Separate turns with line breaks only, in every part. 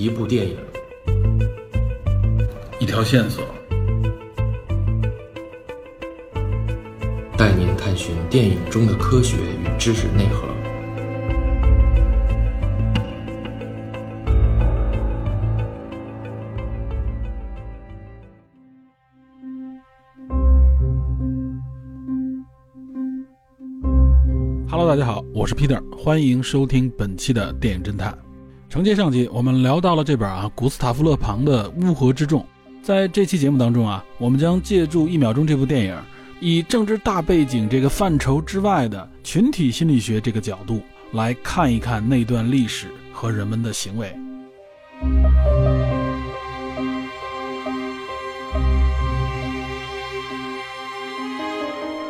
一部电影，
一条线索，
带您探寻电影中的科学与知识内核。
Hello，大家好，我是 Peter，欢迎收听本期的电影侦探。承接上集，我们聊到了这本啊古斯塔夫勒庞的《乌合之众》。在这期节目当中啊，我们将借助《一秒钟》这部电影，以政治大背景这个范畴之外的群体心理学这个角度来看一看那段历史和人们的行为。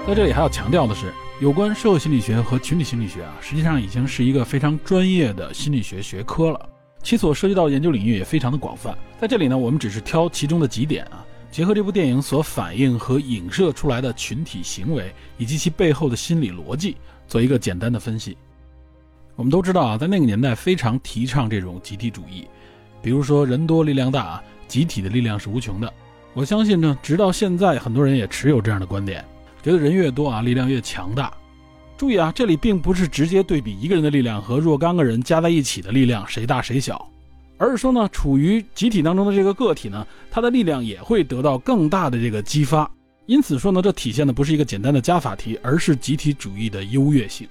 在这里还要强调的是，有关社会心理学和群体心理学啊，实际上已经是一个非常专业的心理学学科了，其所涉及到研究领域也非常的广泛。在这里呢，我们只是挑其中的几点啊，结合这部电影所反映和影射出来的群体行为以及其背后的心理逻辑，做一个简单的分析。我们都知道啊，在那个年代非常提倡这种集体主义，比如说人多力量大啊，集体的力量是无穷的。我相信呢，直到现在，很多人也持有这样的观点。觉得人越多啊，力量越强大。注意啊，这里并不是直接对比一个人的力量和若干个人加在一起的力量谁大谁小，而是说呢，处于集体当中的这个个体呢，他的力量也会得到更大的这个激发。因此说呢，这体现的不是一个简单的加法题，而是集体主义的优越性。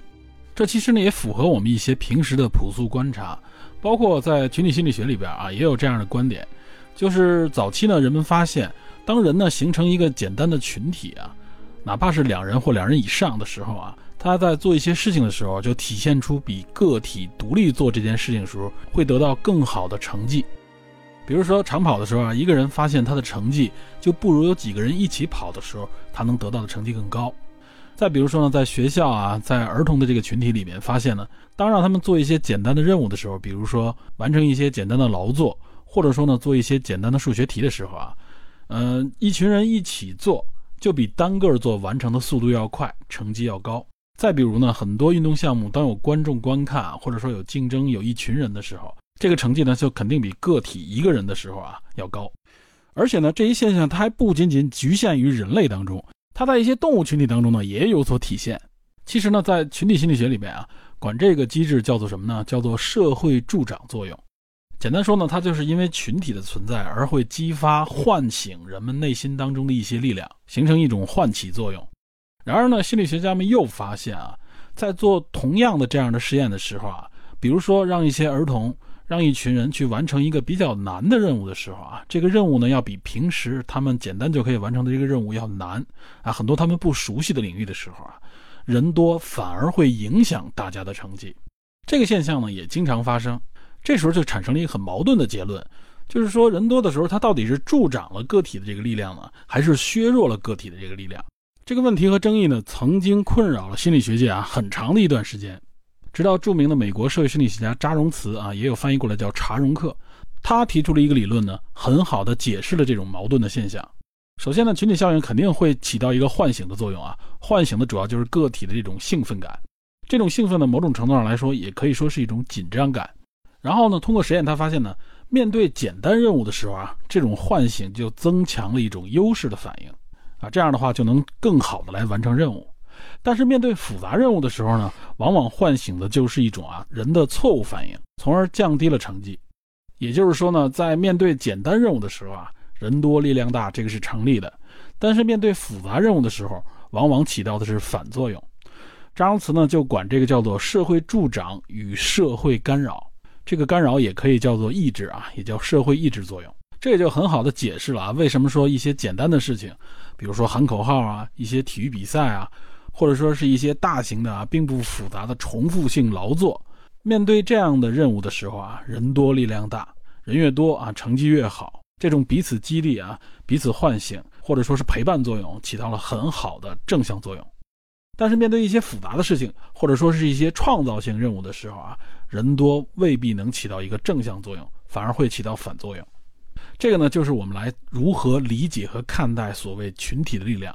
这其实呢，也符合我们一些平时的朴素观察，包括在群体心理学里边啊，也有这样的观点，就是早期呢，人们发现，当人呢形成一个简单的群体啊。哪怕是两人或两人以上的时候啊，他在做一些事情的时候，就体现出比个体独立做这件事情的时候会得到更好的成绩。比如说长跑的时候啊，一个人发现他的成绩就不如有几个人一起跑的时候，他能得到的成绩更高。再比如说呢，在学校啊，在儿童的这个群体里面发现呢，当让他们做一些简单的任务的时候，比如说完成一些简单的劳作，或者说呢做一些简单的数学题的时候啊，嗯，一群人一起做。就比单个做完成的速度要快，成绩要高。再比如呢，很多运动项目当有观众观看，或者说有竞争、有一群人的时候，这个成绩呢就肯定比个体一个人的时候啊要高。而且呢，这一现象它还不仅仅局限于人类当中，它在一些动物群体当中呢也有所体现。其实呢，在群体心理学里面啊，管这个机制叫做什么呢？叫做社会助长作用。简单说呢，它就是因为群体的存在而会激发、唤醒人们内心当中的一些力量，形成一种唤起作用。然而呢，心理学家们又发现啊，在做同样的这样的实验的时候啊，比如说让一些儿童、让一群人去完成一个比较难的任务的时候啊，这个任务呢要比平时他们简单就可以完成的这个任务要难啊，很多他们不熟悉的领域的时候啊，人多反而会影响大家的成绩。这个现象呢也经常发生。这时候就产生了一个很矛盾的结论，就是说人多的时候，它到底是助长了个体的这个力量呢，还是削弱了个体的这个力量？这个问题和争议呢，曾经困扰了心理学界啊很长的一段时间，直到著名的美国社会心理学家扎荣茨啊，也有翻译过来叫查荣克，他提出了一个理论呢，很好的解释了这种矛盾的现象。首先呢，群体效应肯定会起到一个唤醒的作用啊，唤醒的主要就是个体的这种兴奋感，这种兴奋呢，某种程度上来说，也可以说是一种紧张感。然后呢，通过实验，他发现呢，面对简单任务的时候啊，这种唤醒就增强了一种优势的反应，啊，这样的话就能更好的来完成任务。但是面对复杂任务的时候呢，往往唤醒的就是一种啊人的错误反应，从而降低了成绩。也就是说呢，在面对简单任务的时候啊，人多力量大，这个是成立的；但是面对复杂任务的时候，往往起到的是反作用。张荣慈呢就管这个叫做社会助长与社会干扰。这个干扰也可以叫做抑制啊，也叫社会抑制作用。这也就很好的解释了啊，为什么说一些简单的事情，比如说喊口号啊，一些体育比赛啊，或者说是一些大型的啊，并不复杂的重复性劳作，面对这样的任务的时候啊，人多力量大，人越多啊，成绩越好。这种彼此激励啊，彼此唤醒，或者说是陪伴作用，起到了很好的正向作用。但是面对一些复杂的事情，或者说是一些创造性任务的时候啊，人多未必能起到一个正向作用，反而会起到反作用。这个呢，就是我们来如何理解和看待所谓群体的力量。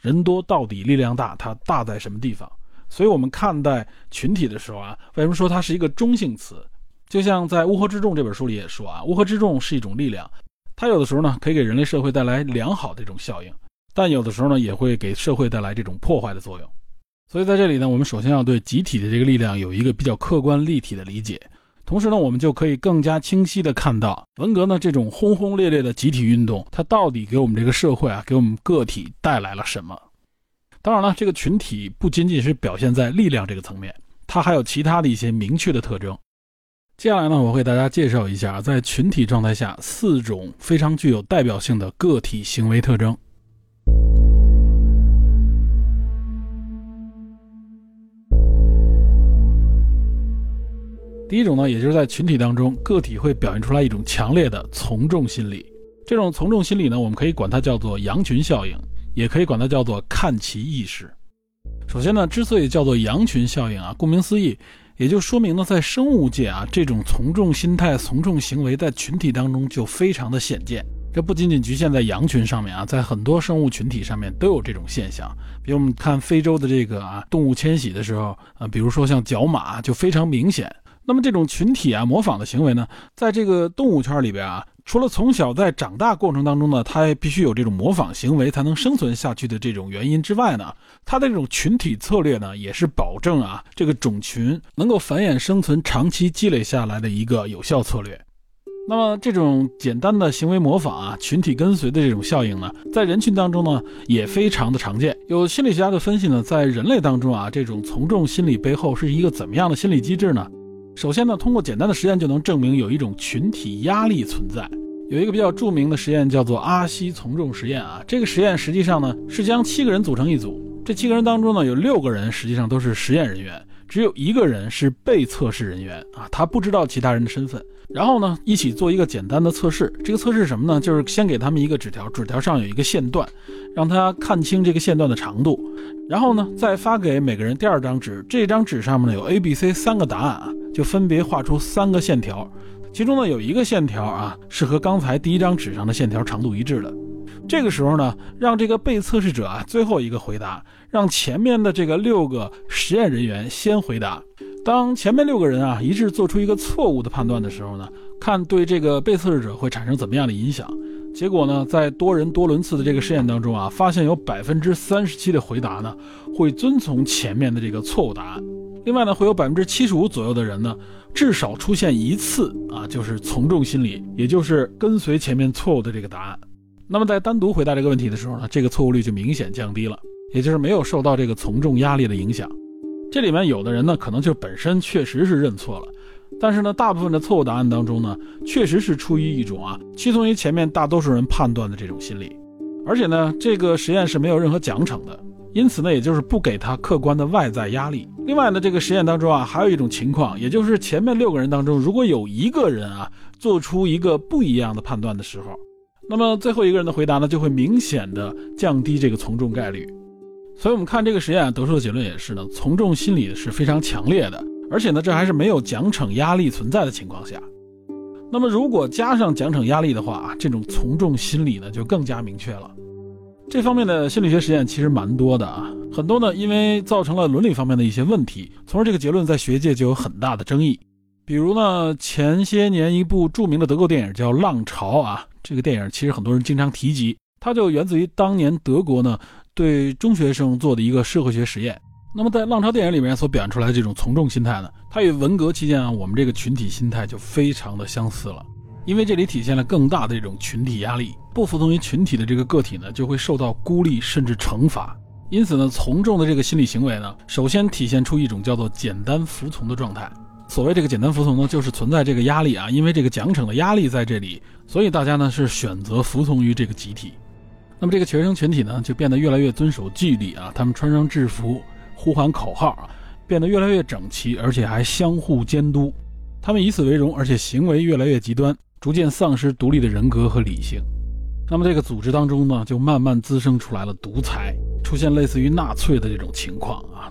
人多到底力量大，它大在什么地方？所以我们看待群体的时候啊，为什么说它是一个中性词？就像在《乌合之众》这本书里也说啊，乌合之众是一种力量，它有的时候呢可以给人类社会带来良好的一种效应，但有的时候呢也会给社会带来这种破坏的作用。所以在这里呢，我们首先要对集体的这个力量有一个比较客观立体的理解，同时呢，我们就可以更加清晰的看到文革呢这种轰轰烈烈的集体运动，它到底给我们这个社会啊，给我们个体带来了什么？当然了，这个群体不仅仅是表现在力量这个层面，它还有其他的一些明确的特征。接下来呢，我会给大家介绍一下，在群体状态下四种非常具有代表性的个体行为特征。第一种呢，也就是在群体当中，个体会表现出来一种强烈的从众心理。这种从众心理呢，我们可以管它叫做羊群效应，也可以管它叫做看齐意识。首先呢，之所以叫做羊群效应啊，顾名思义。也就说明呢，在生物界啊，这种从众心态、从众行为在群体当中就非常的显见。这不仅仅局限在羊群上面啊，在很多生物群体上面都有这种现象。比如我们看非洲的这个啊动物迁徙的时候啊，比如说像角马就非常明显。那么这种群体啊模仿的行为呢，在这个动物圈里边啊。除了从小在长大过程当中呢，它必须有这种模仿行为才能生存下去的这种原因之外呢，它的这种群体策略呢，也是保证啊这个种群能够繁衍生存、长期积累下来的一个有效策略。那么这种简单的行为模仿啊，群体跟随的这种效应呢，在人群当中呢也非常的常见。有心理学家的分析呢，在人类当中啊，这种从众心理背后是一个怎么样的心理机制呢？首先呢，通过简单的实验就能证明有一种群体压力存在。有一个比较著名的实验叫做阿西从众实验啊。这个实验实际上呢是将七个人组成一组，这七个人当中呢有六个人实际上都是实验人员，只有一个人是被测试人员啊，他不知道其他人的身份。然后呢一起做一个简单的测试。这个测试什么呢？就是先给他们一个纸条，纸条上有一个线段，让他看清这个线段的长度。然后呢再发给每个人第二张纸，这张纸上面呢有 A、B、C 三个答案啊。就分别画出三个线条，其中呢有一个线条啊是和刚才第一张纸上的线条长度一致的。这个时候呢，让这个被测试者啊最后一个回答，让前面的这个六个实验人员先回答。当前面六个人啊一致做出一个错误的判断的时候呢，看对这个被测试者会产生怎么样的影响。结果呢，在多人多轮次的这个试验当中啊，发现有百分之三十七的回答呢会遵从前面的这个错误答案。另外呢，会有百分之七十五左右的人呢，至少出现一次啊，就是从众心理，也就是跟随前面错误的这个答案。那么在单独回答这个问题的时候呢，这个错误率就明显降低了，也就是没有受到这个从众压力的影响。这里面有的人呢，可能就本身确实是认错了，但是呢，大部分的错误答案当中呢，确实是出于一种啊，屈从于前面大多数人判断的这种心理，而且呢，这个实验是没有任何奖惩的。因此呢，也就是不给他客观的外在压力。另外呢，这个实验当中啊，还有一种情况，也就是前面六个人当中，如果有一个人啊做出一个不一样的判断的时候，那么最后一个人的回答呢，就会明显的降低这个从众概率。所以，我们看这个实验得出的结论也是呢，从众心理是非常强烈的，而且呢，这还是没有奖惩压力存在的情况下。那么，如果加上奖惩压力的话啊，这种从众心理呢，就更加明确了。这方面的心理学实验其实蛮多的啊，很多呢，因为造成了伦理方面的一些问题，从而这个结论在学界就有很大的争议。比如呢，前些年一部著名的德国电影叫《浪潮》啊，这个电影其实很多人经常提及，它就源自于当年德国呢对中学生做的一个社会学实验。那么在《浪潮》电影里面所表现出来的这种从众心态呢，它与文革期间啊我们这个群体心态就非常的相似了。因为这里体现了更大的这种群体压力，不服从于群体的这个个体呢，就会受到孤立甚至惩罚。因此呢，从众的这个心理行为呢，首先体现出一种叫做简单服从的状态。所谓这个简单服从呢，就是存在这个压力啊，因为这个奖惩的压力在这里，所以大家呢是选择服从于这个集体。那么这个学生群体呢，就变得越来越遵守纪律啊，他们穿上制服，呼喊口号啊，变得越来越整齐，而且还相互监督。他们以此为荣，而且行为越来越极端。逐渐丧失独立的人格和理性，那么这个组织当中呢，就慢慢滋生出来了独裁，出现类似于纳粹的这种情况啊。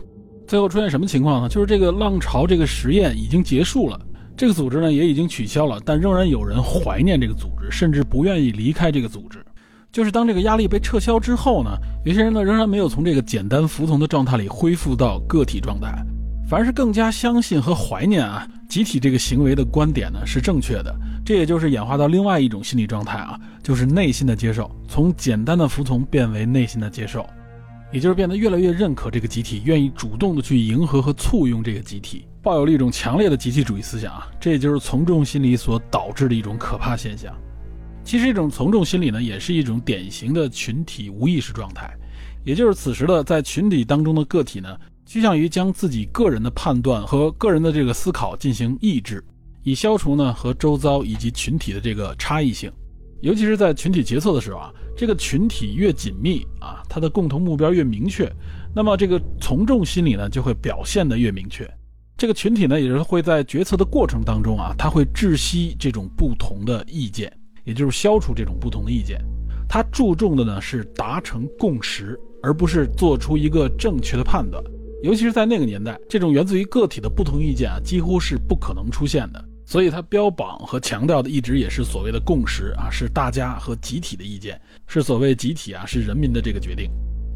最后出现什么情况呢？就是这个浪潮这个实验已经结束了，这个组织呢也已经取消了，但仍然有人怀念这个组织，甚至不愿意离开这个组织。就是当这个压力被撤销之后呢，有些人呢仍然没有从这个简单服从的状态里恢复到个体状态。反而是更加相信和怀念啊集体这个行为的观点呢是正确的。这也就是演化到另外一种心理状态啊，就是内心的接受，从简单的服从变为内心的接受，也就是变得越来越认可这个集体，愿意主动的去迎合和簇拥这个集体，抱有了一种强烈的集体主义思想啊。这也就是从众心理所导致的一种可怕现象。其实，这种从众心理呢，也是一种典型的群体无意识状态，也就是此时的在群体当中的个体呢，趋向于将自己个人的判断和个人的这个思考进行抑制，以消除呢和周遭以及群体的这个差异性。尤其是在群体决策的时候啊，这个群体越紧密啊，它的共同目标越明确，那么这个从众心理呢就会表现得越明确。这个群体呢，也是会在决策的过程当中啊，它会窒息这种不同的意见。也就是消除这种不同的意见，他注重的呢是达成共识，而不是做出一个正确的判断。尤其是在那个年代，这种源自于个体的不同意见啊，几乎是不可能出现的。所以，他标榜和强调的一直也是所谓的共识啊，是大家和集体的意见，是所谓集体啊，是人民的这个决定。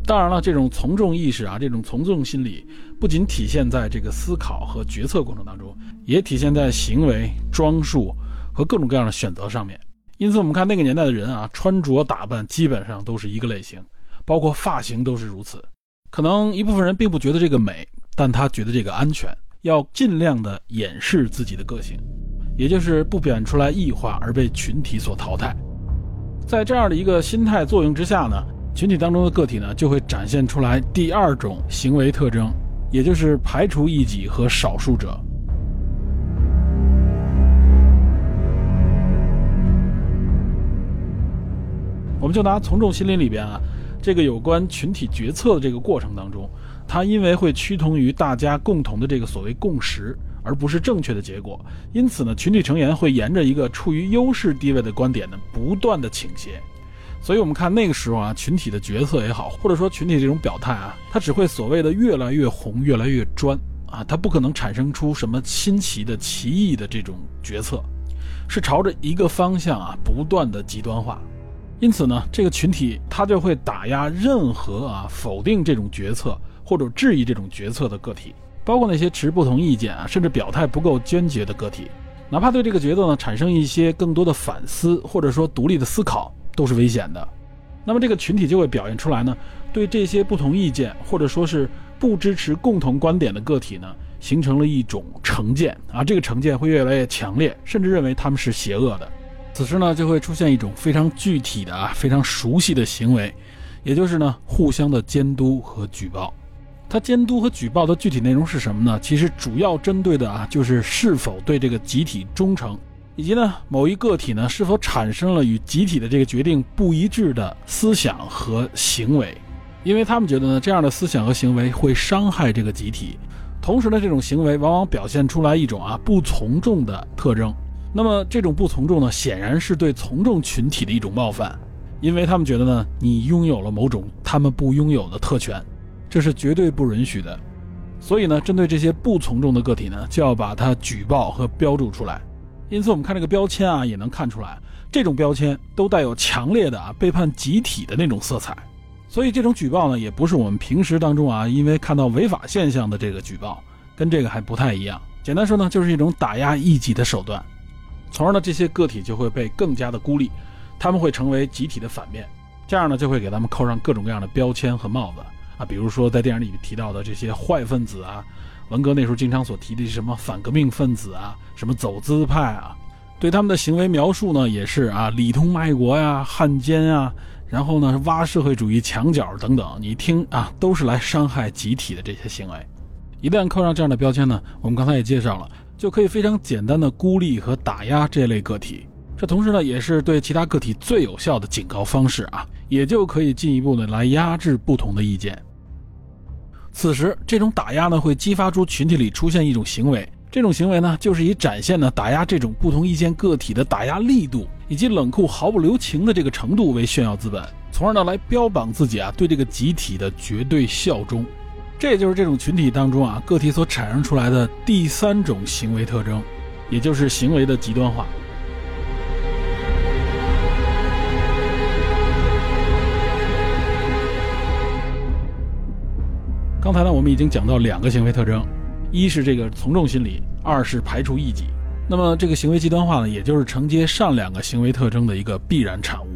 当然了，这种从众意识啊，这种从众心理，不仅体现在这个思考和决策过程当中，也体现在行为、装束和各种各样的选择上面。因此，我们看那个年代的人啊，穿着打扮基本上都是一个类型，包括发型都是如此。可能一部分人并不觉得这个美，但他觉得这个安全，要尽量的掩饰自己的个性，也就是不表现出来异化而被群体所淘汰。在这样的一个心态作用之下呢，群体当中的个体呢就会展现出来第二种行为特征，也就是排除异己和少数者。我们就拿从众心理里边啊，这个有关群体决策的这个过程当中，它因为会趋同于大家共同的这个所谓共识，而不是正确的结果，因此呢，群体成员会沿着一个处于优势地位的观点呢，不断的倾斜。所以，我们看那个时候啊，群体的决策也好，或者说群体这种表态啊，它只会所谓的越来越红，越来越专啊，它不可能产生出什么新奇的、奇异的这种决策，是朝着一个方向啊，不断的极端化。因此呢，这个群体他就会打压任何啊否定这种决策或者质疑这种决策的个体，包括那些持不同意见啊，甚至表态不够坚决的个体，哪怕对这个决策呢产生一些更多的反思或者说独立的思考，都是危险的。那么这个群体就会表现出来呢，对这些不同意见或者说是不支持共同观点的个体呢，形成了一种成见啊，这个成见会越来越强烈，甚至认为他们是邪恶的。此时呢，就会出现一种非常具体的啊，非常熟悉的行为，也就是呢，互相的监督和举报。他监督和举报的具体内容是什么呢？其实主要针对的啊，就是是否对这个集体忠诚，以及呢，某一个体呢，是否产生了与集体的这个决定不一致的思想和行为。因为他们觉得呢，这样的思想和行为会伤害这个集体，同时呢，这种行为往往表现出来一种啊，不从众的特征。那么这种不从众呢，显然是对从众群体的一种冒犯，因为他们觉得呢，你拥有了某种他们不拥有的特权，这是绝对不允许的。所以呢，针对这些不从众的个体呢，就要把它举报和标注出来。因此，我们看这个标签啊，也能看出来，这种标签都带有强烈的啊背叛集体的那种色彩。所以，这种举报呢，也不是我们平时当中啊，因为看到违法现象的这个举报，跟这个还不太一样。简单说呢，就是一种打压异己的手段。从而呢，这些个体就会被更加的孤立，他们会成为集体的反面，这样呢，就会给他们扣上各种各样的标签和帽子啊，比如说在电影里提到的这些坏分子啊，文革那时候经常所提的什么反革命分子啊，什么走资派啊，对他们的行为描述呢，也是啊，里通卖国呀，汉奸啊，然后呢，挖社会主义墙角等等，你听啊，都是来伤害集体的这些行为。一旦扣上这样的标签呢，我们刚才也介绍了。就可以非常简单的孤立和打压这类个体，这同时呢也是对其他个体最有效的警告方式啊，也就可以进一步的来压制不同的意见。此时，这种打压呢会激发出群体里出现一种行为，这种行为呢就是以展现呢打压这种不同意见个体的打压力度以及冷酷毫不留情的这个程度为炫耀资本，从而呢来标榜自己啊对这个集体的绝对效忠。这也就是这种群体当中啊，个体所产生出来的第三种行为特征，也就是行为的极端化。刚才呢，我们已经讲到两个行为特征，一是这个从众心理，二是排除异己。那么这个行为极端化呢，也就是承接上两个行为特征的一个必然产物。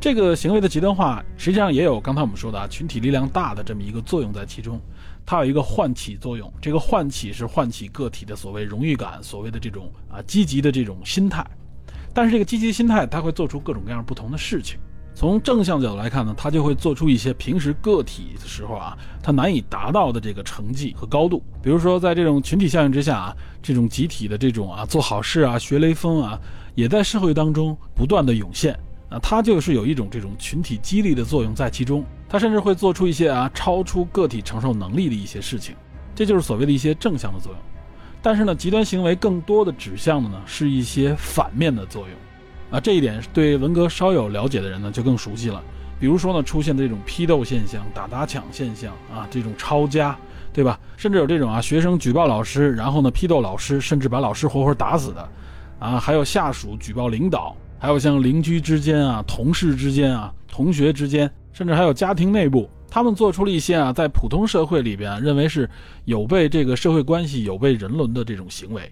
这个行为的极端化，实际上也有刚才我们说的啊，群体力量大的这么一个作用在其中。它有一个唤起作用，这个唤起是唤起个体的所谓荣誉感，所谓的这种啊积极的这种心态。但是这个积极心态，它会做出各种各样不同的事情。从正向角度来看呢，它就会做出一些平时个体的时候啊，它难以达到的这个成绩和高度。比如说，在这种群体效应之下啊，这种集体的这种啊做好事啊、学雷锋啊，也在社会当中不断的涌现。啊，它就是有一种这种群体激励的作用在其中，它甚至会做出一些啊超出个体承受能力的一些事情，这就是所谓的一些正向的作用。但是呢，极端行为更多的指向的呢是一些反面的作用，啊，这一点对文革稍有了解的人呢就更熟悉了。比如说呢，出现的这种批斗现象、打砸抢现象啊，这种抄家，对吧？甚至有这种啊学生举报老师，然后呢批斗老师，甚至把老师活活打死的，啊，还有下属举报领导。还有像邻居之间啊、同事之间啊、同学之间，甚至还有家庭内部，他们做出了一些啊，在普通社会里边认为是有悖这个社会关系、有悖人伦的这种行为。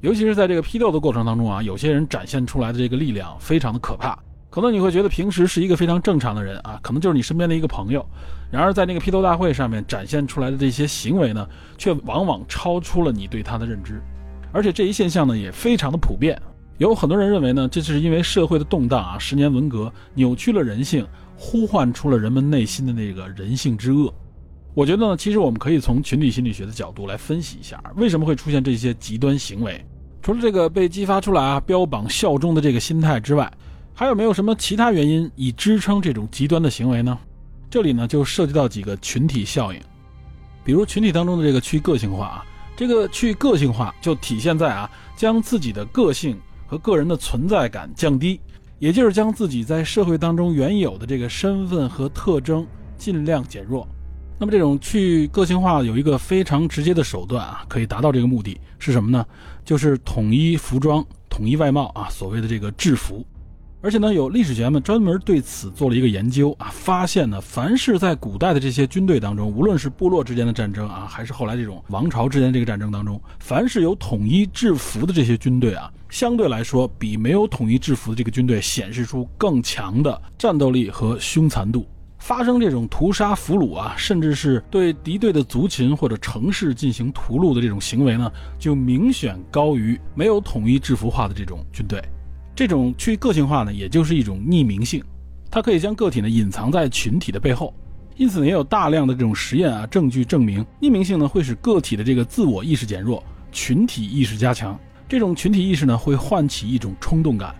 尤其是在这个批斗的过程当中啊，有些人展现出来的这个力量非常的可怕。可能你会觉得平时是一个非常正常的人啊，可能就是你身边的一个朋友，然而在那个批斗大会上面展现出来的这些行为呢，却往往超出了你对他的认知，而且这一现象呢也非常的普遍。有很多人认为呢，这是因为社会的动荡啊，十年文革扭曲了人性，呼唤出了人们内心的那个人性之恶。我觉得呢，其实我们可以从群体心理学的角度来分析一下，为什么会出现这些极端行为。除了这个被激发出来啊，标榜效忠的这个心态之外，还有没有什么其他原因以支撑这种极端的行为呢？这里呢就涉及到几个群体效应，比如群体当中的这个去个性化啊，这个去个性化就体现在啊，将自己的个性。和个人的存在感降低，也就是将自己在社会当中原有的这个身份和特征尽量减弱。那么这种去个性化有一个非常直接的手段啊，可以达到这个目的是什么呢？就是统一服装、统一外貌啊，所谓的这个制服。而且呢，有历史学家们专门对此做了一个研究啊，发现呢，凡是在古代的这些军队当中，无论是部落之间的战争啊，还是后来这种王朝之间这个战争当中，凡是有统一制服的这些军队啊，相对来说比没有统一制服的这个军队显示出更强的战斗力和凶残度。发生这种屠杀俘虏啊，甚至是对敌对的族群或者城市进行屠戮的这种行为呢，就明显高于没有统一制服化的这种军队。这种去个性化呢，也就是一种匿名性，它可以将个体呢隐藏在群体的背后，因此呢也有大量的这种实验啊证据证明，匿名性呢会使个体的这个自我意识减弱，群体意识加强。这种群体意识呢会唤起一种冲动感，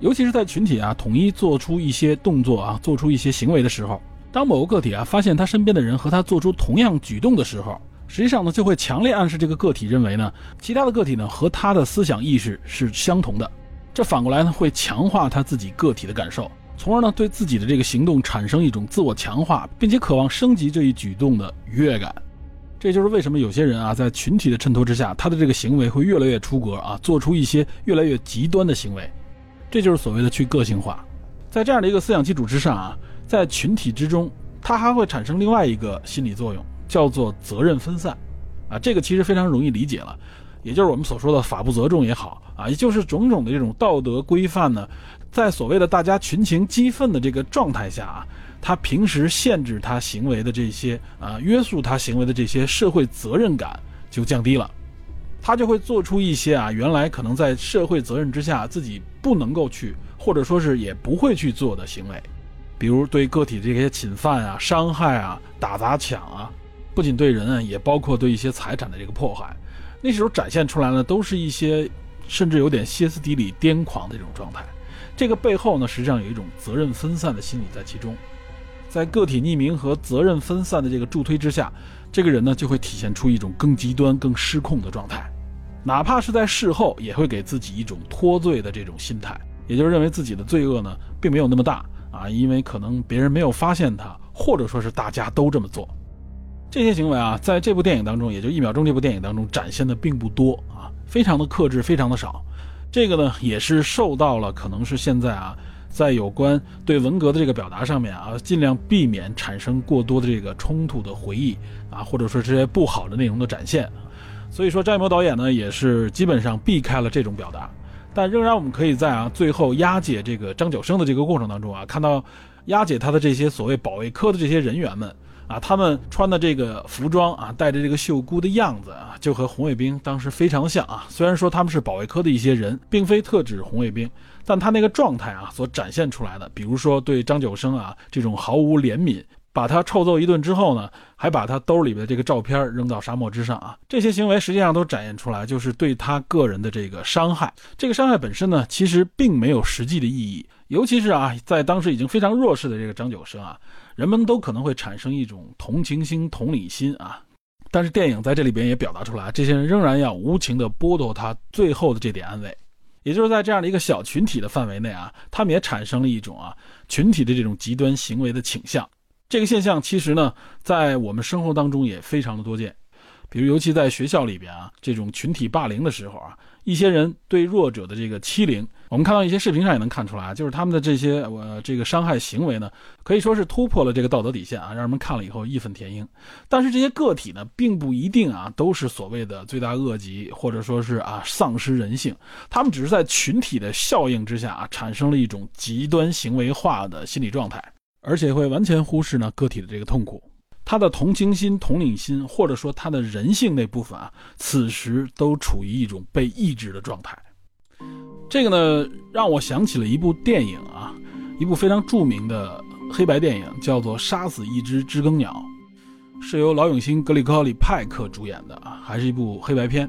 尤其是在群体啊统一做出一些动作啊做出一些行为的时候，当某个个体啊发现他身边的人和他做出同样举动的时候，实际上呢就会强烈暗示这个个体认为呢其他的个体呢和他的思想意识是相同的。这反过来呢，会强化他自己个体的感受，从而呢对自己的这个行动产生一种自我强化，并且渴望升级这一举动的愉悦感。这就是为什么有些人啊，在群体的衬托之下，他的这个行为会越来越出格啊，做出一些越来越极端的行为。这就是所谓的去个性化。在这样的一个思想基础之上啊，在群体之中，它还会产生另外一个心理作用，叫做责任分散。啊，这个其实非常容易理解了。也就是我们所说的法不责众也好啊，也就是种种的这种道德规范呢，在所谓的大家群情激愤的这个状态下啊，他平时限制他行为的这些啊，约束他行为的这些社会责任感就降低了，他就会做出一些啊，原来可能在社会责任之下自己不能够去，或者说是也不会去做的行为，比如对个体这些侵犯啊、伤害啊、打砸抢啊，不仅对人啊，也包括对一些财产的这个破坏。那时候展现出来呢，都是一些甚至有点歇斯底里、癫狂的这种状态。这个背后呢，实际上有一种责任分散的心理在其中。在个体匿名和责任分散的这个助推之下，这个人呢就会体现出一种更极端、更失控的状态。哪怕是在事后，也会给自己一种脱罪的这种心态，也就是认为自己的罪恶呢并没有那么大啊，因为可能别人没有发现他，或者说是大家都这么做。这些行为啊，在这部电影当中，也就一秒钟这部电影当中展现的并不多啊，非常的克制，非常的少。这个呢，也是受到了可能是现在啊，在有关对文革的这个表达上面啊，尽量避免产生过多的这个冲突的回忆啊，或者说这些不好的内容的展现。所以说，张艺谋导演呢，也是基本上避开了这种表达。但仍然，我们可以在啊最后押解这个张九生的这个过程当中啊，看到押解他的这些所谓保卫科的这些人员们。啊，他们穿的这个服装啊，带着这个袖箍的样子啊，就和红卫兵当时非常像啊。虽然说他们是保卫科的一些人，并非特指红卫兵，但他那个状态啊，所展现出来的，比如说对张九生啊这种毫无怜悯，把他臭揍一顿之后呢，还把他兜里边的这个照片扔到沙漠之上啊，这些行为实际上都展现出来，就是对他个人的这个伤害。这个伤害本身呢，其实并没有实际的意义，尤其是啊，在当时已经非常弱势的这个张九生啊。人们都可能会产生一种同情心、同理心啊，但是电影在这里边也表达出来，这些人仍然要无情地剥夺他最后的这点安慰，也就是在这样的一个小群体的范围内啊，他们也产生了一种啊群体的这种极端行为的倾向。这个现象其实呢，在我们生活当中也非常的多见，比如尤其在学校里边啊，这种群体霸凌的时候啊。一些人对弱者的这个欺凌，我们看到一些视频上也能看出来啊，就是他们的这些呃这个伤害行为呢，可以说是突破了这个道德底线啊，让人们看了以后义愤填膺。但是这些个体呢，并不一定啊都是所谓的罪大恶极，或者说是啊丧失人性，他们只是在群体的效应之下啊，产生了一种极端行为化的心理状态，而且会完全忽视呢个体的这个痛苦。他的同情心、同理心，或者说他的人性那部分啊，此时都处于一种被抑制的状态。这个呢，让我想起了一部电影啊，一部非常著名的黑白电影，叫做《杀死一只知更鸟》，是由老永星格里高利·派克主演的啊，还是一部黑白片。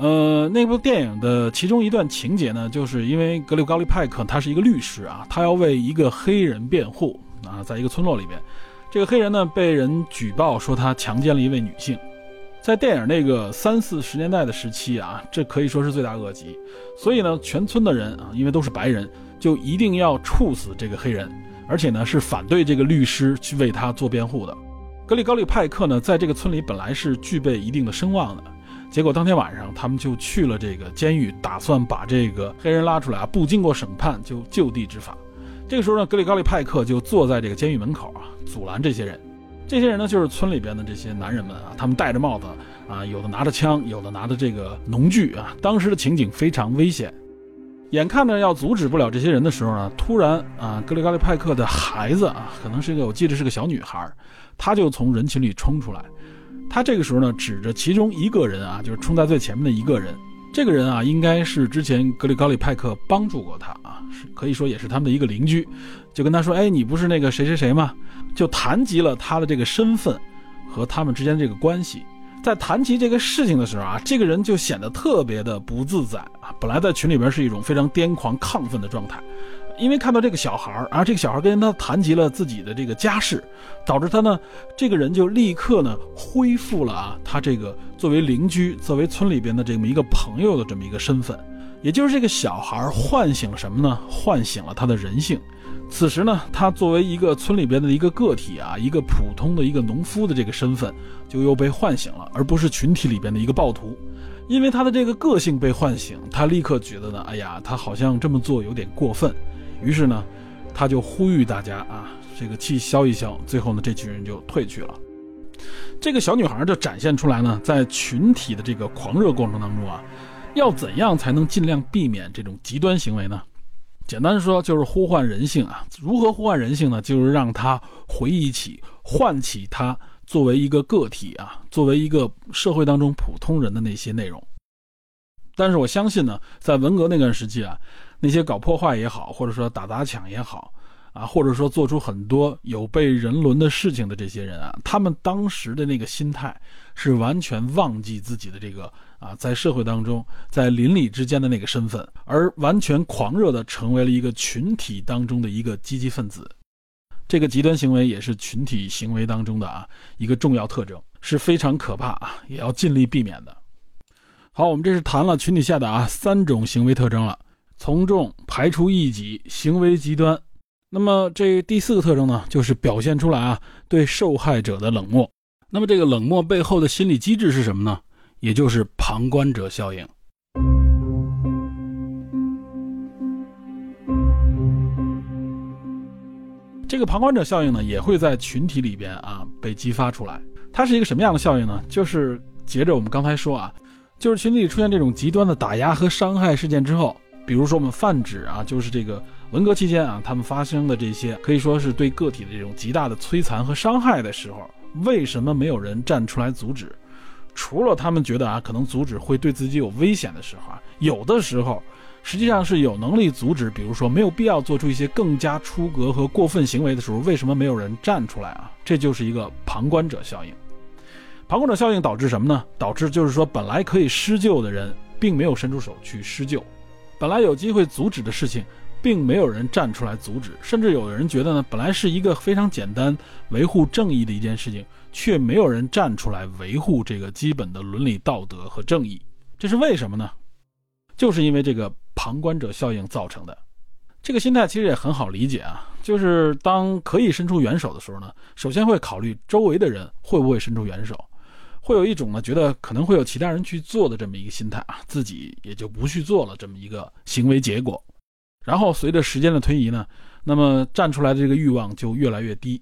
呃，那部电影的其中一段情节呢，就是因为格里高利·派克他是一个律师啊，他要为一个黑人辩护啊，在一个村落里边。这个黑人呢，被人举报说他强奸了一位女性，在电影那个三四十年代的时期啊，这可以说是罪大恶极。所以呢，全村的人啊，因为都是白人，就一定要处死这个黑人，而且呢是反对这个律师去为他做辩护的。格里高利·派克呢，在这个村里本来是具备一定的声望的，结果当天晚上他们就去了这个监狱，打算把这个黑人拉出来啊，不经过审判就就地执法。这个时候呢，格里高利·派克就坐在这个监狱门口啊。阻拦这些人，这些人呢，就是村里边的这些男人们啊，他们戴着帽子啊，有的拿着枪，有的拿着这个农具啊。当时的情景非常危险，眼看着要阻止不了这些人的时候呢，突然啊，格里高利派克的孩子啊，可能是一个我记得是个小女孩，她就从人群里冲出来，他这个时候呢，指着其中一个人啊，就是冲在最前面的一个人。这个人啊，应该是之前格里高利派克帮助过他啊，是可以说也是他们的一个邻居，就跟他说：“哎，你不是那个谁谁谁吗？”就谈及了他的这个身份和他们之间这个关系。在谈及这个事情的时候啊，这个人就显得特别的不自在啊。本来在群里边是一种非常癫狂亢奋的状态。因为看到这个小孩儿，然后这个小孩跟他谈及了自己的这个家事，导致他呢，这个人就立刻呢恢复了啊，他这个作为邻居、作为村里边的这么一个朋友的这么一个身份，也就是这个小孩唤醒了什么呢？唤醒了他的人性。此时呢，他作为一个村里边的一个个体啊，一个普通的一个农夫的这个身份，就又被唤醒了，而不是群体里边的一个暴徒。因为他的这个个性被唤醒，他立刻觉得呢，哎呀，他好像这么做有点过分。于是呢，他就呼吁大家啊，这个气消一消。最后呢，这群人就退去了。这个小女孩就展现出来呢，在群体的这个狂热过程当中啊，要怎样才能尽量避免这种极端行为呢？简单说，就是呼唤人性啊。如何呼唤人性呢？就是让他回忆起、唤起他作为一个个体啊，作为一个社会当中普通人的那些内容。但是我相信呢，在文革那段时期啊。那些搞破坏也好，或者说打砸抢也好，啊，或者说做出很多有悖人伦的事情的这些人啊，他们当时的那个心态是完全忘记自己的这个啊，在社会当中，在邻里之间的那个身份，而完全狂热的成为了一个群体当中的一个积极分子。这个极端行为也是群体行为当中的啊一个重要特征，是非常可怕啊，也要尽力避免的。好，我们这是谈了群体下的啊三种行为特征了。从众、排除异己、行为极端，那么这第四个特征呢，就是表现出来啊对受害者的冷漠。那么这个冷漠背后的心理机制是什么呢？也就是旁观者效应。这个旁观者效应呢，也会在群体里边啊被激发出来。它是一个什么样的效应呢？就是接着我们刚才说啊，就是群体里出现这种极端的打压和伤害事件之后，比如说我们泛指啊，就是这个文革期间啊，他们发生的这些可以说是对个体的这种极大的摧残和伤害的时候，为什么没有人站出来阻止？除了他们觉得啊，可能阻止会对自己有危险的时候啊，有的时候。实际上是有能力阻止，比如说没有必要做出一些更加出格和过分行为的时候，为什么没有人站出来啊？这就是一个旁观者效应。旁观者效应导致什么呢？导致就是说本来可以施救的人，并没有伸出手去施救；本来有机会阻止的事情，并没有人站出来阻止。甚至有人觉得呢，本来是一个非常简单维护正义的一件事情，却没有人站出来维护这个基本的伦理道德和正义。这是为什么呢？就是因为这个。旁观者效应造成的这个心态其实也很好理解啊，就是当可以伸出援手的时候呢，首先会考虑周围的人会不会伸出援手，会有一种呢觉得可能会有其他人去做的这么一个心态啊，自己也就不去做了这么一个行为结果。然后随着时间的推移呢，那么站出来的这个欲望就越来越低，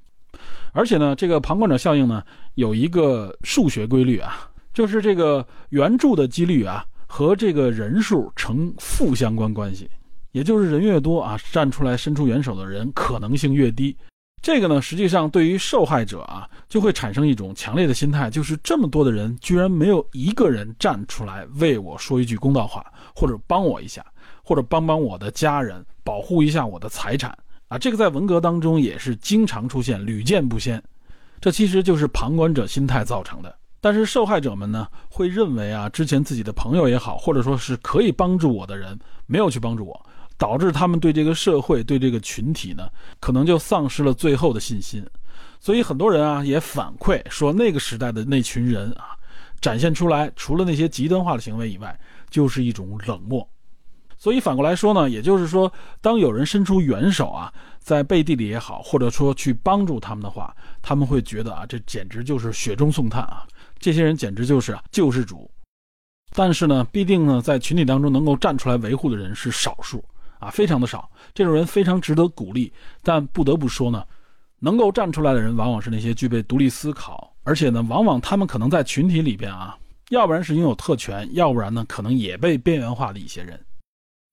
而且呢，这个旁观者效应呢有一个数学规律啊，就是这个援助的几率啊。和这个人数成负相关关系，也就是人越多啊，站出来伸出援手的人可能性越低。这个呢，实际上对于受害者啊，就会产生一种强烈的心态，就是这么多的人，居然没有一个人站出来为我说一句公道话，或者帮我一下，或者帮帮我的家人，保护一下我的财产啊。这个在文革当中也是经常出现，屡见不鲜。这其实就是旁观者心态造成的。但是受害者们呢，会认为啊，之前自己的朋友也好，或者说是可以帮助我的人，没有去帮助我，导致他们对这个社会、对这个群体呢，可能就丧失了最后的信心。所以很多人啊，也反馈说，那个时代的那群人啊，展现出来除了那些极端化的行为以外，就是一种冷漠。所以反过来说呢，也就是说，当有人伸出援手啊，在背地里也好，或者说去帮助他们的话，他们会觉得啊，这简直就是雪中送炭啊。这些人简直就是救世主，但是呢，必定呢，在群体当中能够站出来维护的人是少数啊，非常的少。这种人非常值得鼓励，但不得不说呢，能够站出来的人往往是那些具备独立思考，而且呢，往往他们可能在群体里边啊，要不然是拥有特权，要不然呢，可能也被边缘化的一些人。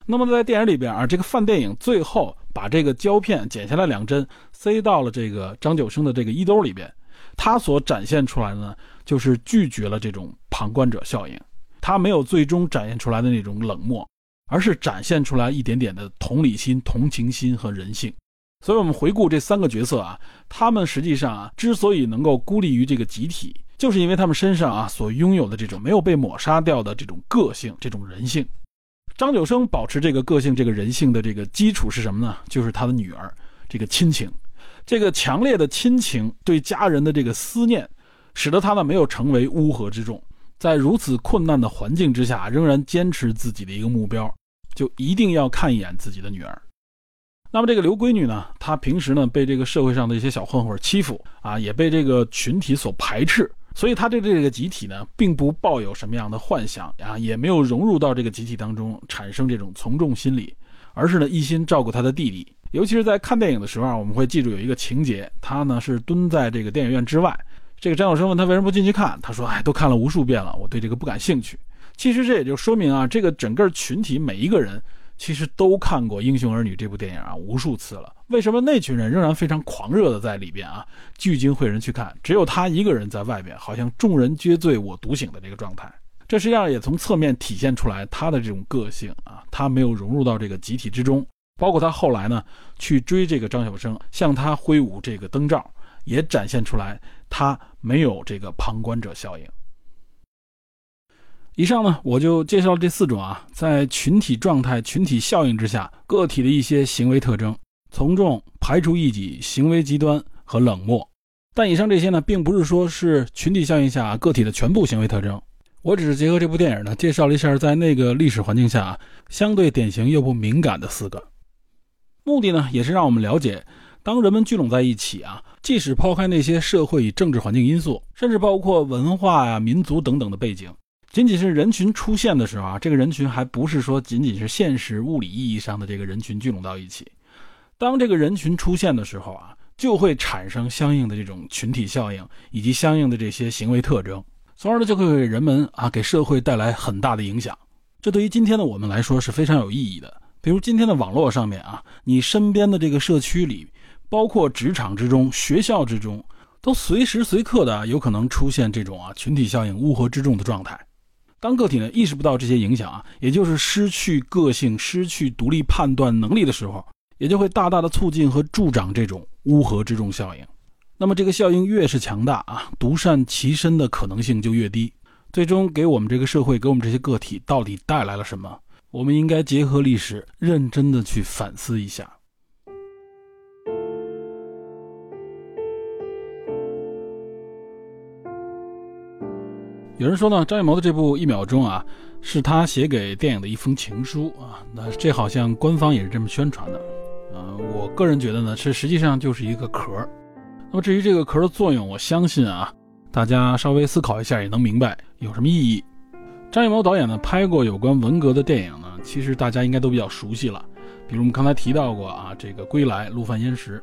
那么在电影里边啊，这个范电影最后把这个胶片剪下来两针，塞到了这个张九生的这个衣兜里边。他所展现出来的呢，就是拒绝了这种旁观者效应，他没有最终展现出来的那种冷漠，而是展现出来一点点的同理心、同情心和人性。所以，我们回顾这三个角色啊，他们实际上啊，之所以能够孤立于这个集体，就是因为他们身上啊所拥有的这种没有被抹杀掉的这种个性、这种人性。张九生保持这个个性、这个人性的这个基础是什么呢？就是他的女儿，这个亲情。这个强烈的亲情对家人的这个思念，使得他呢没有成为乌合之众，在如此困难的环境之下，仍然坚持自己的一个目标，就一定要看一眼自己的女儿。那么这个刘闺女呢，她平时呢被这个社会上的一些小混混欺负啊，也被这个群体所排斥，所以她对这个集体呢，并不抱有什么样的幻想啊，也没有融入到这个集体当中，产生这种从众心理，而是呢一心照顾她的弟弟。尤其是在看电影的时候啊，我们会记住有一个情节，她呢是蹲在这个电影院之外。这个张小生问他为什么不进去看，他说：“哎，都看了无数遍了，我对这个不感兴趣。”其实这也就说明啊，这个整个群体每一个人其实都看过《英雄儿女》这部电影啊无数次了。为什么那群人仍然非常狂热的在里边啊聚精会神去看，只有他一个人在外边，好像众人皆醉我独醒的这个状态？这实际上也从侧面体现出来他的这种个性啊，他没有融入到这个集体之中。包括他后来呢，去追这个张小生，向他挥舞这个灯罩，也展现出来他没有这个旁观者效应。以上呢，我就介绍这四种啊，在群体状态、群体效应之下，个体的一些行为特征：从众、排除异己、行为极端和冷漠。但以上这些呢，并不是说是群体效应下个体的全部行为特征。我只是结合这部电影呢，介绍了一下在那个历史环境下相对典型又不敏感的四个。目的呢，也是让我们了解，当人们聚拢在一起啊，即使抛开那些社会与政治环境因素，甚至包括文化呀、民族等等的背景，仅仅是人群出现的时候啊，这个人群还不是说仅仅是现实物理意义上的这个人群聚拢到一起。当这个人群出现的时候啊，就会产生相应的这种群体效应以及相应的这些行为特征，从而呢就会给人们啊给社会带来很大的影响。这对于今天的我们来说是非常有意义的。比如今天的网络上面啊，你身边的这个社区里，包括职场之中、学校之中，都随时随刻的有可能出现这种啊群体效应乌合之众的状态。当个体呢意识不到这些影响啊，也就是失去个性、失去独立判断能力的时候，也就会大大的促进和助长这种乌合之众效应。那么这个效应越是强大啊，独善其身的可能性就越低。最终给我们这个社会，给我们这些个体到底带来了什么？我们应该结合历史，认真的去反思一下。有人说呢，张艺谋的这部《一秒钟》啊，是他写给电影的一封情书啊。那这好像官方也是这么宣传的。呃，我个人觉得呢，这实际上就是一个壳。那么至于这个壳的作用，我相信啊，大家稍微思考一下也能明白有什么意义。张艺谋导演呢拍过有关文革的电影呢，其实大家应该都比较熟悉了，比如我们刚才提到过啊，这个《归来》《陆犯焉识》，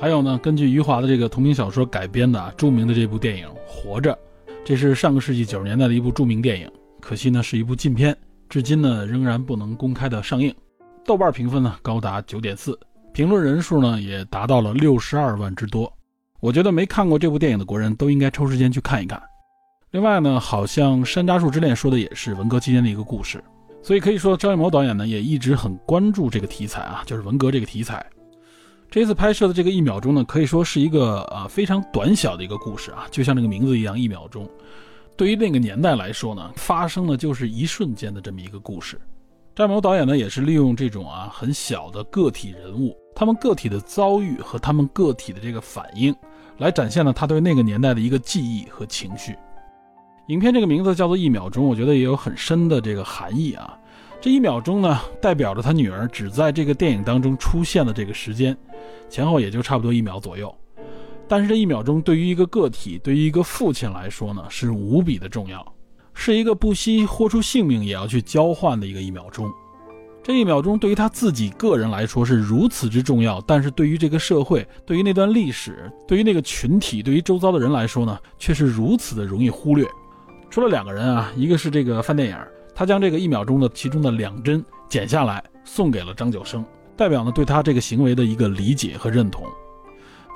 还有呢根据余华的这个同名小说改编的著名的这部电影《活着》，这是上个世纪九十年代的一部著名电影，可惜呢是一部禁片，至今呢仍然不能公开的上映。豆瓣评分呢高达九点四，评论人数呢也达到了六十二万之多。我觉得没看过这部电影的国人都应该抽时间去看一看。另外呢，好像《山楂树之恋》说的也是文革期间的一个故事，所以可以说张艺谋导演呢也一直很关注这个题材啊，就是文革这个题材。这次拍摄的这个一秒钟呢，可以说是一个呃非常短小的一个故事啊，就像这个名字一样，一秒钟。对于那个年代来说呢，发生的就是一瞬间的这么一个故事。张艺谋导演呢也是利用这种啊很小的个体人物，他们个体的遭遇和他们个体的这个反应，来展现了他对那个年代的一个记忆和情绪。影片这个名字叫做一秒钟，我觉得也有很深的这个含义啊。这一秒钟呢，代表着他女儿只在这个电影当中出现的这个时间，前后也就差不多一秒左右。但是这一秒钟对于一个个体，对于一个父亲来说呢，是无比的重要，是一个不惜豁出性命也要去交换的一个一秒钟。这一秒钟对于他自己个人来说是如此之重要，但是对于这个社会，对于那段历史，对于那个群体，对于周遭的人来说呢，却是如此的容易忽略。除了两个人啊，一个是这个范电影，他将这个一秒钟的其中的两帧剪下来送给了张九生，代表呢对他这个行为的一个理解和认同。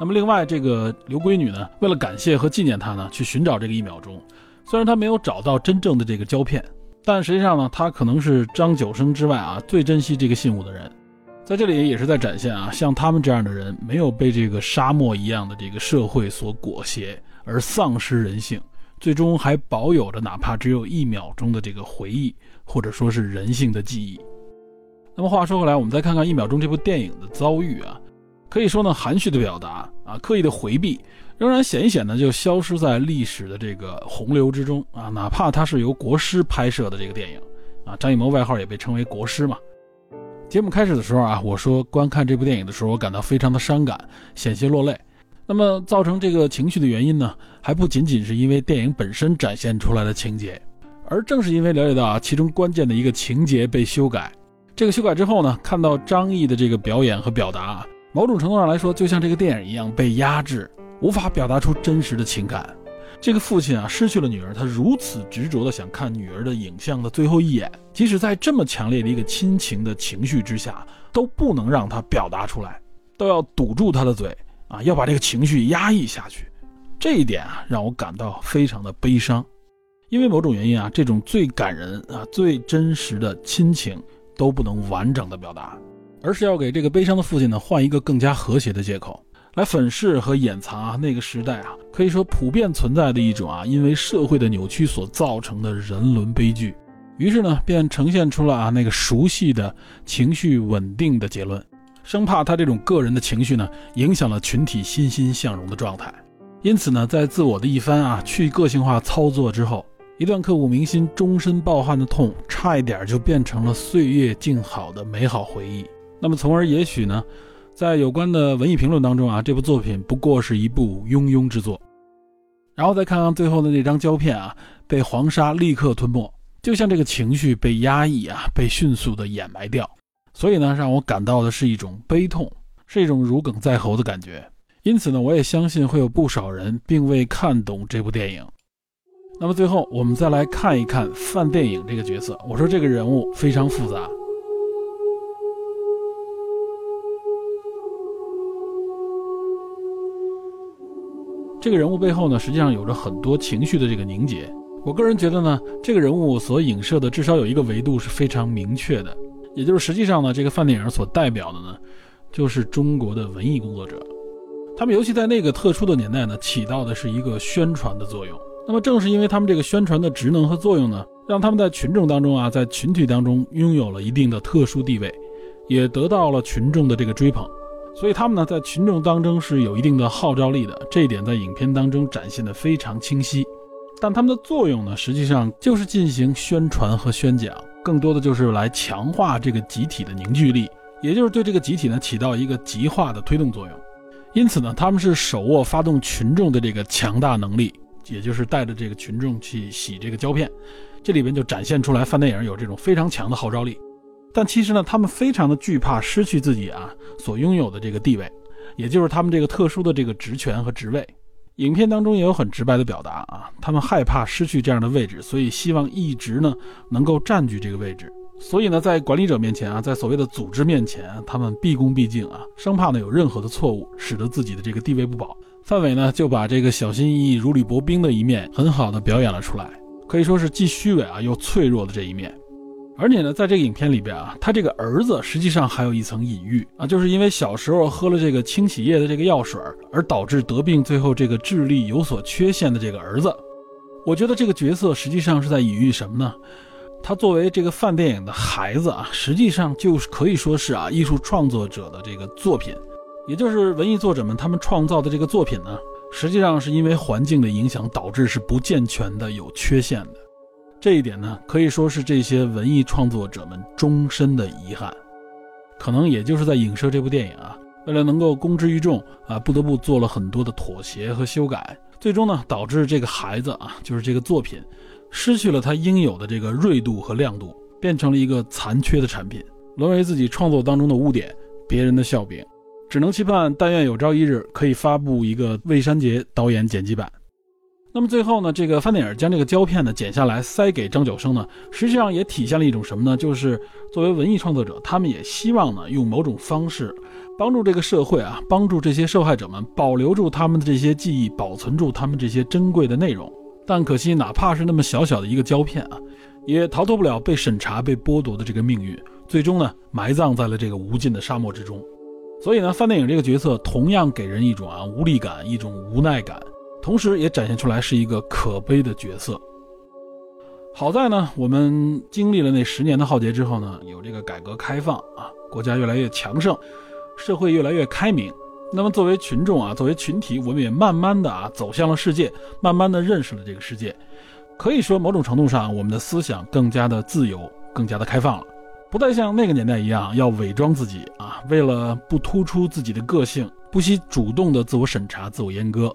那么另外这个刘闺女呢，为了感谢和纪念他呢，去寻找这个一秒钟。虽然他没有找到真正的这个胶片，但实际上呢，他可能是张九生之外啊最珍惜这个信物的人。在这里也是在展现啊，像他们这样的人，没有被这个沙漠一样的这个社会所裹挟而丧失人性。最终还保有着哪怕只有一秒钟的这个回忆，或者说是人性的记忆。那么话说回来，我们再看看《一秒钟》这部电影的遭遇啊，可以说呢，含蓄的表达啊，刻意的回避，仍然显一显呢，就消失在历史的这个洪流之中啊。哪怕它是由国师拍摄的这个电影啊，张艺谋外号也被称为国师嘛。节目开始的时候啊，我说观看这部电影的时候，我感到非常的伤感，险些落泪。那么造成这个情绪的原因呢，还不仅仅是因为电影本身展现出来的情节，而正是因为了解到啊其中关键的一个情节被修改，这个修改之后呢，看到张译的这个表演和表达，某种程度上来说，就像这个电影一样被压制，无法表达出真实的情感。这个父亲啊失去了女儿，他如此执着的想看女儿的影像的最后一眼，即使在这么强烈的一个亲情的情绪之下，都不能让他表达出来，都要堵住他的嘴。啊，要把这个情绪压抑下去，这一点啊，让我感到非常的悲伤。因为某种原因啊，这种最感人啊、最真实的亲情都不能完整的表达，而是要给这个悲伤的父亲呢换一个更加和谐的借口，来粉饰和掩藏啊那个时代啊可以说普遍存在的一种啊因为社会的扭曲所造成的人伦悲剧。于是呢，便呈现出了啊那个熟悉的情绪稳定的结论。生怕他这种个人的情绪呢，影响了群体欣欣向荣的状态。因此呢，在自我的一番啊去个性化操作之后，一段刻骨铭心、终身抱憾的痛，差一点就变成了岁月静好的美好回忆。那么，从而也许呢，在有关的文艺评论当中啊，这部作品不过是一部庸庸之作。然后再看看最后的那张胶片啊，被黄沙立刻吞没，就像这个情绪被压抑啊，被迅速的掩埋掉。所以呢，让我感到的是一种悲痛，是一种如鲠在喉的感觉。因此呢，我也相信会有不少人并未看懂这部电影。那么最后，我们再来看一看范电影这个角色。我说这个人物非常复杂。这个人物背后呢，实际上有着很多情绪的这个凝结。我个人觉得呢，这个人物所影射的至少有一个维度是非常明确的，也就是实际上呢，这个范电影所代表的呢，就是中国的文艺工作者。他们尤其在那个特殊的年代呢，起到的是一个宣传的作用。那么正是因为他们这个宣传的职能和作用呢，让他们在群众当中啊，在群体当中拥有了一定的特殊地位，也得到了群众的这个追捧。所以他们呢，在群众当中是有一定的号召力的，这一点在影片当中展现的非常清晰。但他们的作用呢，实际上就是进行宣传和宣讲，更多的就是来强化这个集体的凝聚力，也就是对这个集体呢起到一个极化的推动作用。因此呢，他们是手握发动群众的这个强大能力，也就是带着这个群众去洗这个胶片。这里边就展现出来，范电影有这种非常强的号召力。但其实呢，他们非常的惧怕失去自己啊所拥有的这个地位，也就是他们这个特殊的这个职权和职位。影片当中也有很直白的表达啊，他们害怕失去这样的位置，所以希望一直呢能够占据这个位置。所以呢，在管理者面前啊，在所谓的组织面前，他们毕恭毕敬啊，生怕呢有任何的错误，使得自己的这个地位不保。范伟呢就把这个小心翼翼、如履薄冰的一面很好的表演了出来，可以说是既虚伪啊又脆弱的这一面。而且呢，在这个影片里边啊，他这个儿子实际上还有一层隐喻啊，就是因为小时候喝了这个清洗液的这个药水，而导致得病，最后这个智力有所缺陷的这个儿子。我觉得这个角色实际上是在隐喻什么呢？他作为这个范电影的孩子啊，实际上就是可以说是啊，艺术创作者的这个作品，也就是文艺作者们他们创造的这个作品呢，实际上是因为环境的影响导致是不健全的、有缺陷的。这一点呢，可以说是这些文艺创作者们终身的遗憾，可能也就是在影射这部电影啊，为了能够公之于众啊，不得不做了很多的妥协和修改，最终呢，导致这个孩子啊，就是这个作品，失去了他应有的这个锐度和亮度，变成了一个残缺的产品，沦为自己创作当中的污点，别人的笑柄，只能期盼，但愿有朝一日可以发布一个魏山杰导演剪辑版。那么最后呢，这个范电影将这个胶片呢剪下来塞给张九生呢，实际上也体现了一种什么呢？就是作为文艺创作者，他们也希望呢用某种方式帮助这个社会啊，帮助这些受害者们保留住他们的这些记忆，保存住他们这些珍贵的内容。但可惜，哪怕是那么小小的一个胶片啊，也逃脱不了被审查、被剥夺的这个命运，最终呢埋葬在了这个无尽的沙漠之中。所以呢，范电影这个角色同样给人一种啊无力感，一种无奈感。同时，也展现出来是一个可悲的角色。好在呢，我们经历了那十年的浩劫之后呢，有这个改革开放啊，国家越来越强盛，社会越来越开明。那么，作为群众啊，作为群体，我们也慢慢的啊走向了世界，慢慢的认识了这个世界。可以说，某种程度上，我们的思想更加的自由，更加的开放了，不再像那个年代一样要伪装自己啊，为了不突出自己的个性，不惜主动的自我审查、自我阉割。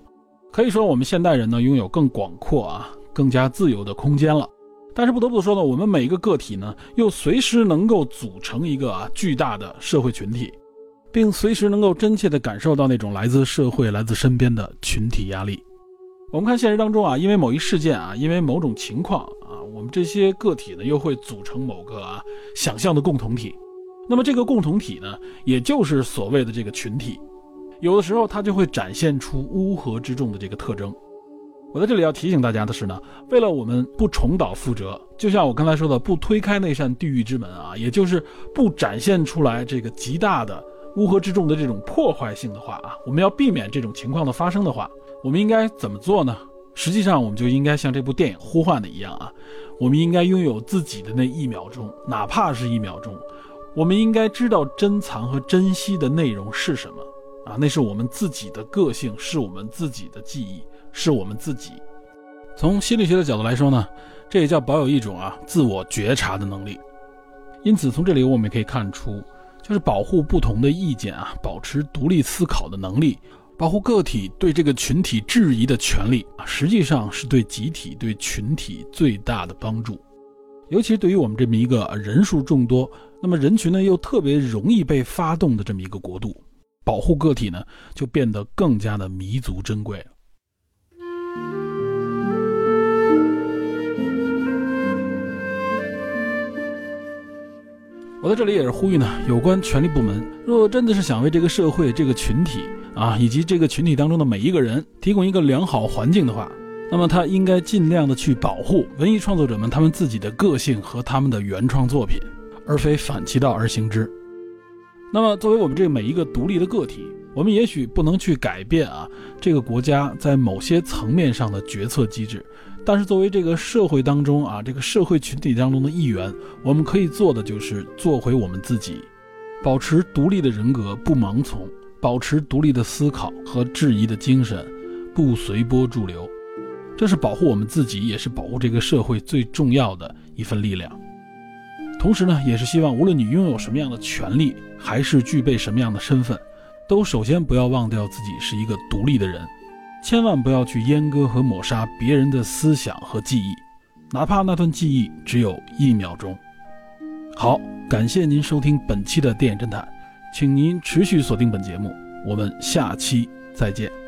可以说，我们现代人呢，拥有更广阔啊、更加自由的空间了。但是不得不说呢，我们每一个个体呢，又随时能够组成一个啊巨大的社会群体，并随时能够真切地感受到那种来自社会、来自身边的群体压力。我们看现实当中啊，因为某一事件啊，因为某种情况啊，我们这些个体呢，又会组成某个啊想象的共同体。那么这个共同体呢，也就是所谓的这个群体。有的时候，它就会展现出乌合之众的这个特征。我在这里要提醒大家的是呢，为了我们不重蹈覆辙，就像我刚才说的，不推开那扇地狱之门啊，也就是不展现出来这个极大的乌合之众的这种破坏性的话啊，我们要避免这种情况的发生的话，我们应该怎么做呢？实际上，我们就应该像这部电影呼唤的一样啊，我们应该拥有自己的那一秒钟，哪怕是一秒钟，我们应该知道珍藏和珍惜的内容是什么。啊，那是我们自己的个性，是我们自己的记忆，是我们自己。从心理学的角度来说呢，这也叫保有一种啊自我觉察的能力。因此，从这里我们也可以看出，就是保护不同的意见啊，保持独立思考的能力，保护个体对这个群体质疑的权利啊，实际上是对集体、对群体最大的帮助。尤其是对于我们这么一个人数众多，那么人群呢又特别容易被发动的这么一个国度。保护个体呢就变得更加的弥足珍贵了。我在这里也是呼吁呢，有关权力部门，若真的是想为这个社会、这个群体啊，以及这个群体当中的每一个人提供一个良好环境的话，那么他应该尽量的去保护文艺创作者们他们自己的个性和他们的原创作品，而非反其道而行之。那么，作为我们这每一个独立的个体，我们也许不能去改变啊这个国家在某些层面上的决策机制。但是作为这个社会当中啊，这个社会群体当中的一员，我们可以做的就是做回我们自己，保持独立的人格，不盲从；保持独立的思考和质疑的精神，不随波逐流。这是保护我们自己，也是保护这个社会最重要的一份力量。同时呢，也是希望无论你拥有什么样的权利，还是具备什么样的身份，都首先不要忘掉自己是一个独立的人。千万不要去阉割和抹杀别人的思想和记忆，哪怕那段记忆只有一秒钟。好，感谢您收听本期的电影侦探，请您持续锁定本节目，我们下期再见。